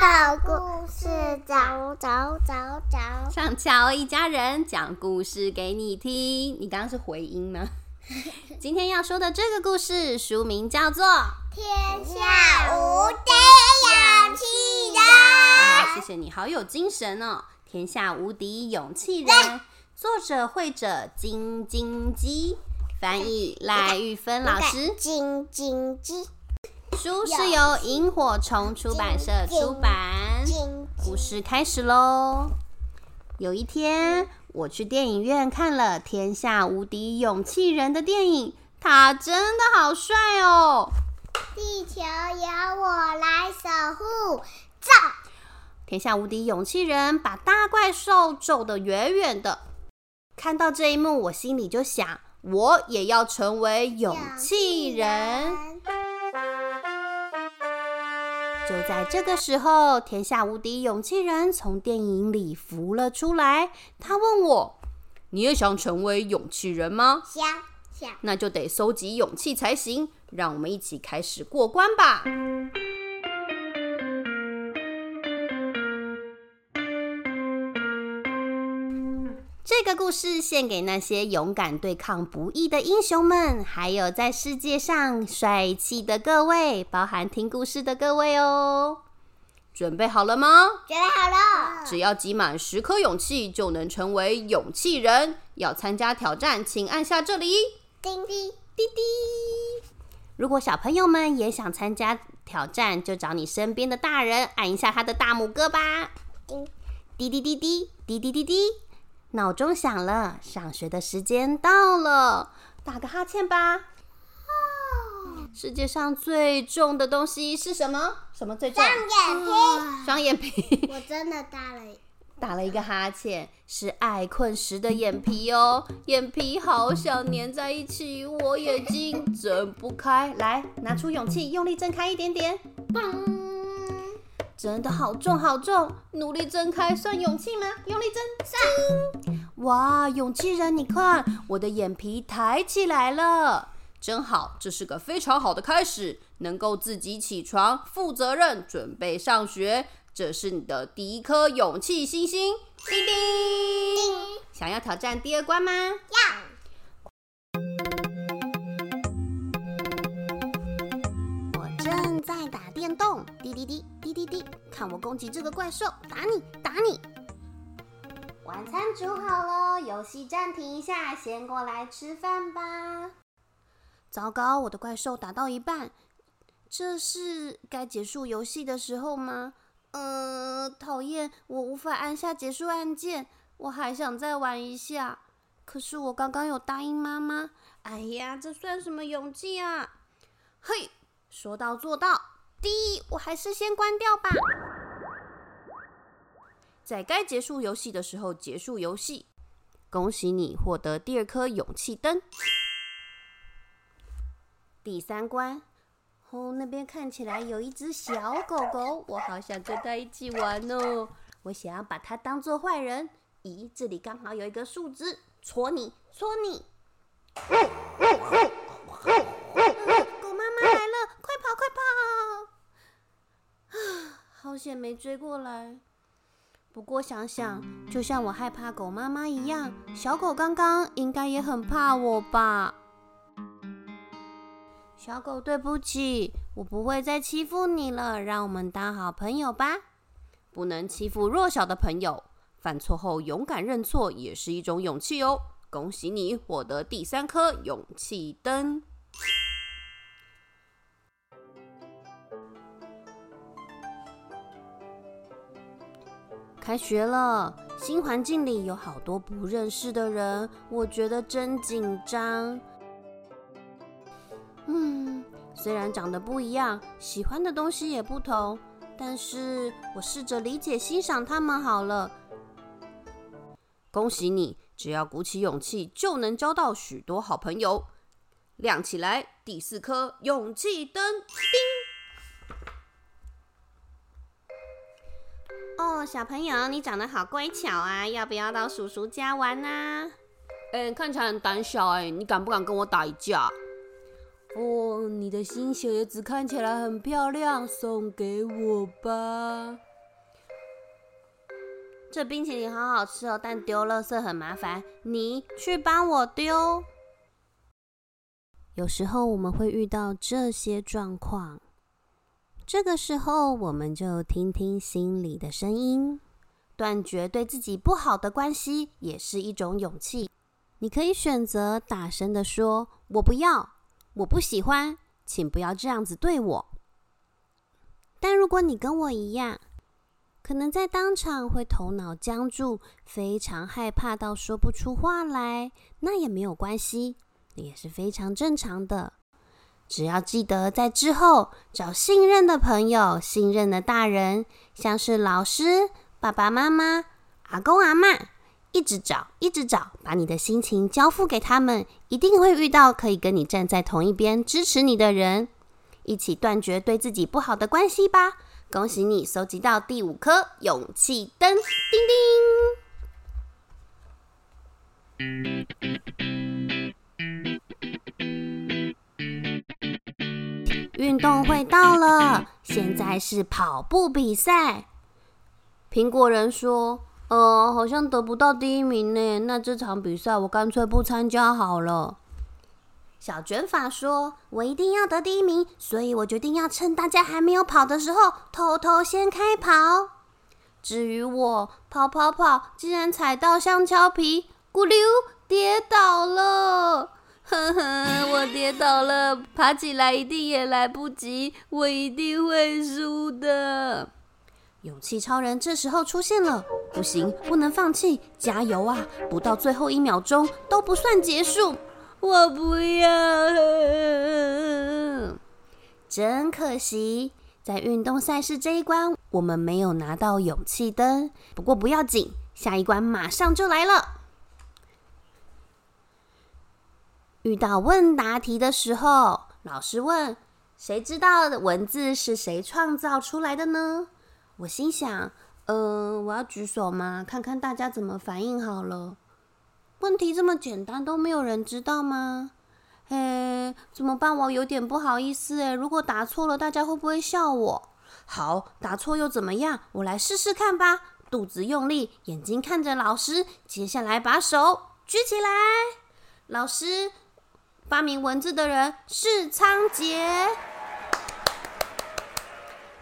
好故事找找找找。上桥一家人讲故事给你听。你刚刚是回音吗？今天要说的这个故事书名叫做《天下无敌勇气人》。啊，谢谢你，好有精神哦！天下无敌勇气人，作者绘者金金鸡，翻译赖玉芬老师。金金鸡，书是由萤火虫出版社出版。故事开始喽！有一天，我去电影院看了《天下无敌勇气人》的电影，他真的好帅哦！地球由我来守护，走！天下无敌勇气人把大怪兽揍得远远的。看到这一幕，我心里就想，我也要成为勇气人。就在这个时候，天下无敌勇气人从电影里浮了出来。他问我：“你也想成为勇气人吗想想，？”那就得搜集勇气才行。让我们一起开始过关吧。这个故事献给那些勇敢对抗不义的英雄们，还有在世界上帅气的各位，包含听故事的各位哦。准备好了吗？准备好了。只要集满十颗勇气，就能成为勇气人。要参加挑战，请按下这里。叮叮，滴滴。如果小朋友们也想参加挑战，就找你身边的大人按一下他的大拇哥吧。叮滴滴滴滴滴滴滴滴，闹钟响了，上学的时间到了，打个哈欠吧。世界上最重的东西是什么？什么最重？双眼皮，双眼皮。我真的打了。打了一个哈欠，是爱困时的眼皮哦，眼皮好想粘在一起，我眼睛睁不开。来，拿出勇气，用力睁开一点点。嘣！真的好重好重，努力睁开算勇气吗？用力睁。上哇，勇气人，你看我的眼皮抬起来了，真好，这是个非常好的开始，能够自己起床，负责任，准备上学，这是你的第一颗勇气星星。叮叮，想要挑战第二关吗？要电动，滴滴滴滴滴滴，看我攻击这个怪兽，打你打你。晚餐煮好了，游戏暂停一下，先过来吃饭吧。糟糕，我的怪兽打到一半，这是该结束游戏的时候吗？呃，讨厌，我无法按下结束按键，我还想再玩一下。可是我刚刚有答应妈妈。哎呀，这算什么勇气啊？嘿，说到做到。第一，我还是先关掉吧。在该结束游戏的时候结束游戏。恭喜你获得第二颗勇气灯。第三关，哦，那边看起来有一只小狗狗，我好想跟它一起玩哦。我想要把它当做坏人。咦，这里刚好有一个树枝，戳你，戳你。狗妈妈来了，快跑快跑！啊，好险没追过来。不过想想，就像我害怕狗妈妈一样，小狗刚刚应该也很怕我吧？小狗，对不起，我不会再欺负你了，让我们当好朋友吧。不能欺负弱小的朋友，犯错后勇敢认错也是一种勇气哦。恭喜你获得第三颗勇气灯。开学了，新环境里有好多不认识的人，我觉得真紧张。嗯，虽然长得不一样，喜欢的东西也不同，但是我试着理解、欣赏他们好了。恭喜你，只要鼓起勇气，就能交到许多好朋友。亮起来，第四颗勇气灯，叮！哦，小朋友，你长得好乖巧啊，要不要到叔叔家玩啊？嗯，看起来很胆小哎，你敢不敢跟我打一架？哦，你的新鞋子看起来很漂亮，送给我吧。这冰淇淋好好吃哦，但丢垃圾很麻烦，你去帮我丢。有时候我们会遇到这些状况，这个时候我们就听听心里的声音，断绝对自己不好的关系也是一种勇气。你可以选择大声的说：“我不要，我不喜欢，请不要这样子对我。”但如果你跟我一样，可能在当场会头脑僵住，非常害怕到说不出话来，那也没有关系。也是非常正常的，只要记得在之后找信任的朋友、信任的大人，像是老师、爸爸妈妈、阿公阿妈，一直找，一直找，把你的心情交付给他们，一定会遇到可以跟你站在同一边、支持你的人，一起断绝对自己不好的关系吧！恭喜你收集到第五颗勇气灯，叮叮。运动会到了，现在是跑步比赛。苹果人说：“呃，好像得不到第一名呢，那这场比赛我干脆不参加好了。”小卷发说：“我一定要得第一名，所以我决定要趁大家还没有跑的时候，偷偷先开跑。至于我，跑跑跑，竟然踩到香蕉皮，咕溜跌倒了。”呵呵，我跌倒了，爬起来一定也来不及，我一定会输的。勇气超人这时候出现了，不行，不能放弃，加油啊！不到最后一秒钟都不算结束，我不要，真可惜，在运动赛事这一关，我们没有拿到勇气灯。不过不要紧，下一关马上就来了。遇到问答题的时候，老师问：“谁知道文字是谁创造出来的呢？”我心想：“呃，我要举手吗？看看大家怎么反应好了。”问题这么简单，都没有人知道吗？嘿，怎么办？我有点不好意思诶，如果答错了，大家会不会笑我？好，答错又怎么样？我来试试看吧。肚子用力，眼睛看着老师，接下来把手举起来，老师。发明文字的人是仓颉。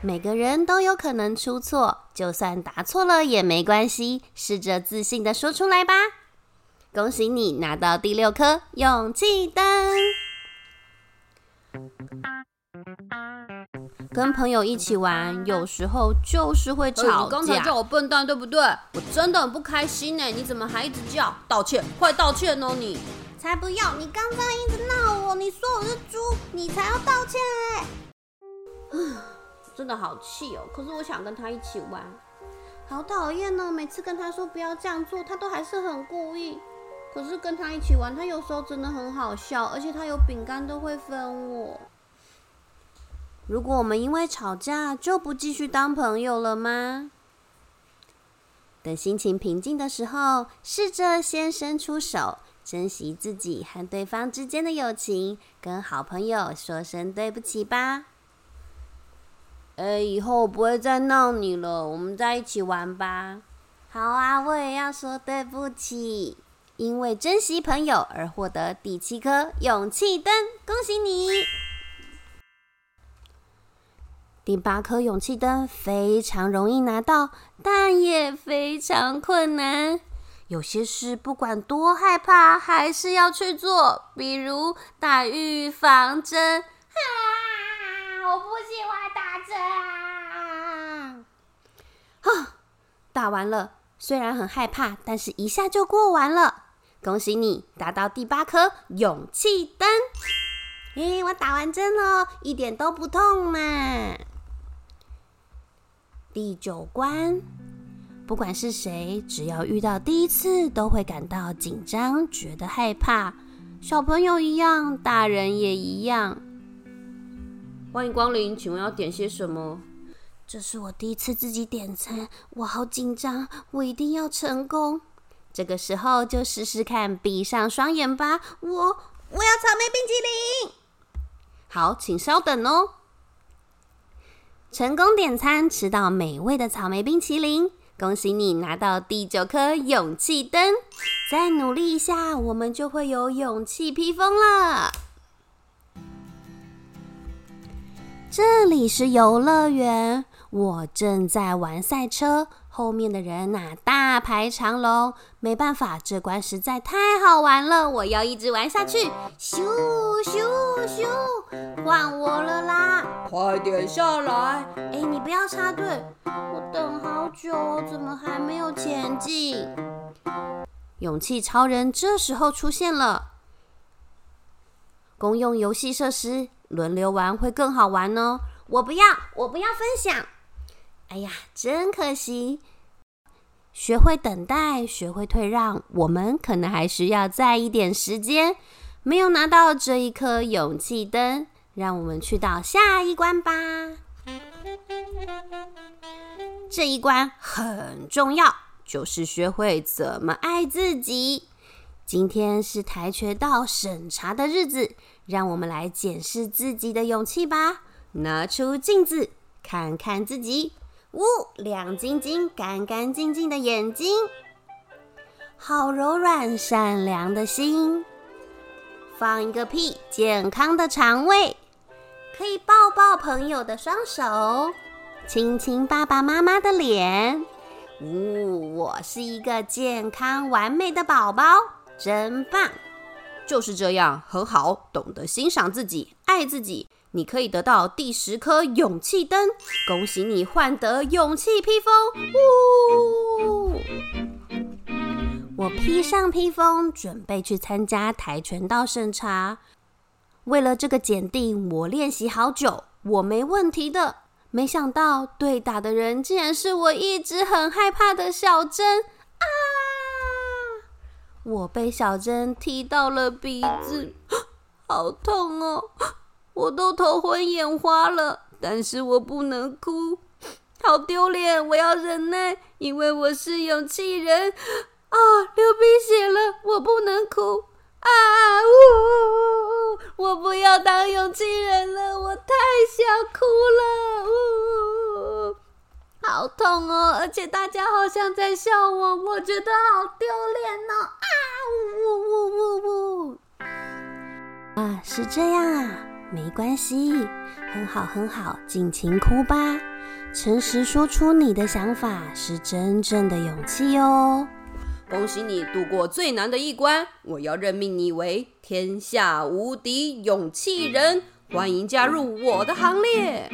每个人都有可能出错，就算答错了也没关系，试着自信的说出来吧。恭喜你拿到第六颗勇气灯。跟朋友一起玩，有时候就是会吵架。你刚才叫我笨蛋，对不对？我真的很不开心呢。你怎么还一直叫？道歉，快道歉哦！你。才不要！你刚刚一直闹我，你说我是猪，你才要道歉哎！真的好气哦！可是我想跟他一起玩，好讨厌呢！每次跟他说不要这样做，他都还是很故意。可是跟他一起玩，他有时候真的很好笑，而且他有饼干都会分我。如果我们因为吵架就不继续当朋友了吗？等心情平静的时候，试着先伸出手。珍惜自己和对方之间的友情，跟好朋友说声对不起吧。哎，以后我不会再闹你了，我们在一起玩吧。好啊，我也要说对不起，因为珍惜朋友而获得第七颗勇气灯，恭喜你！第八颗勇气灯非常容易拿到，但也非常困难。有些事不管多害怕，还是要去做，比如打预防针。啊！我不喜欢打针。啊！打完了，虽然很害怕，但是一下就过完了。恭喜你达到第八颗勇气灯。咦，我打完针了，一点都不痛嘛。第九关。不管是谁，只要遇到第一次，都会感到紧张，觉得害怕。小朋友一样，大人也一样。欢迎光临，请问要点些什么？这是我第一次自己点餐，我好紧张，我一定要成功。这个时候就试试看，闭上双眼吧。我我要草莓冰淇淋。好，请稍等哦。成功点餐，吃到美味的草莓冰淇淋。恭喜你拿到第九颗勇气灯！再努力一下，我们就会有勇气披风了。这里是游乐园，我正在玩赛车。后面的人呐，大排长龙，没办法，这关实在太好玩了，我要一直玩下去。咻咻咻，换我了啦！快点下来！哎，你不要插队，我等好久，怎么还没有前进？勇气超人这时候出现了，公用游戏设施轮流玩会更好玩哦。我不要，我不要分享。哎呀，真可惜！学会等待，学会退让，我们可能还需要再一点时间。没有拿到这一颗勇气灯，让我们去到下一关吧。这一关很重要，就是学会怎么爱自己。今天是跆拳道审查的日子，让我们来检视自己的勇气吧。拿出镜子，看看自己。呜，亮晶晶、干干净净的眼睛，好柔软善良的心，放一个屁，健康的肠胃，可以抱抱朋友的双手，亲亲爸爸妈妈的脸。呜，我是一个健康完美的宝宝，真棒！就是这样，很好，懂得欣赏自己，爱自己。你可以得到第十颗勇气灯，恭喜你换得勇气披风！呜，我披上披风，准备去参加跆拳道审查。为了这个检定，我练习好久，我没问题的。没想到对打的人竟然是我一直很害怕的小珍啊！我被小珍踢到了鼻子，好痛哦！我都头昏眼花了，但是我不能哭，好丢脸！我要忍耐，因为我是勇气人啊！流鼻血了，我不能哭啊！呜！我不要当勇气人了，我太想哭了！呜！好痛哦，而且大家好像在笑我，我觉得好丢脸哦！啊！呜呜呜呜！啊，是这样啊。没关系，很好很好，尽情哭吧。诚实说出你的想法是真正的勇气哦。恭喜你度过最难的一关，我要任命你为天下无敌勇气人，欢迎加入我的行列。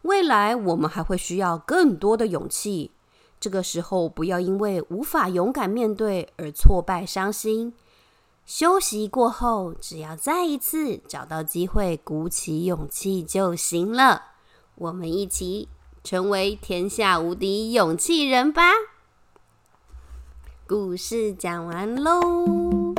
未来我们还会需要更多的勇气，这个时候不要因为无法勇敢面对而挫败伤心。休息过后，只要再一次找到机会，鼓起勇气就行了。我们一起成为天下无敌勇气人吧！故事讲完喽。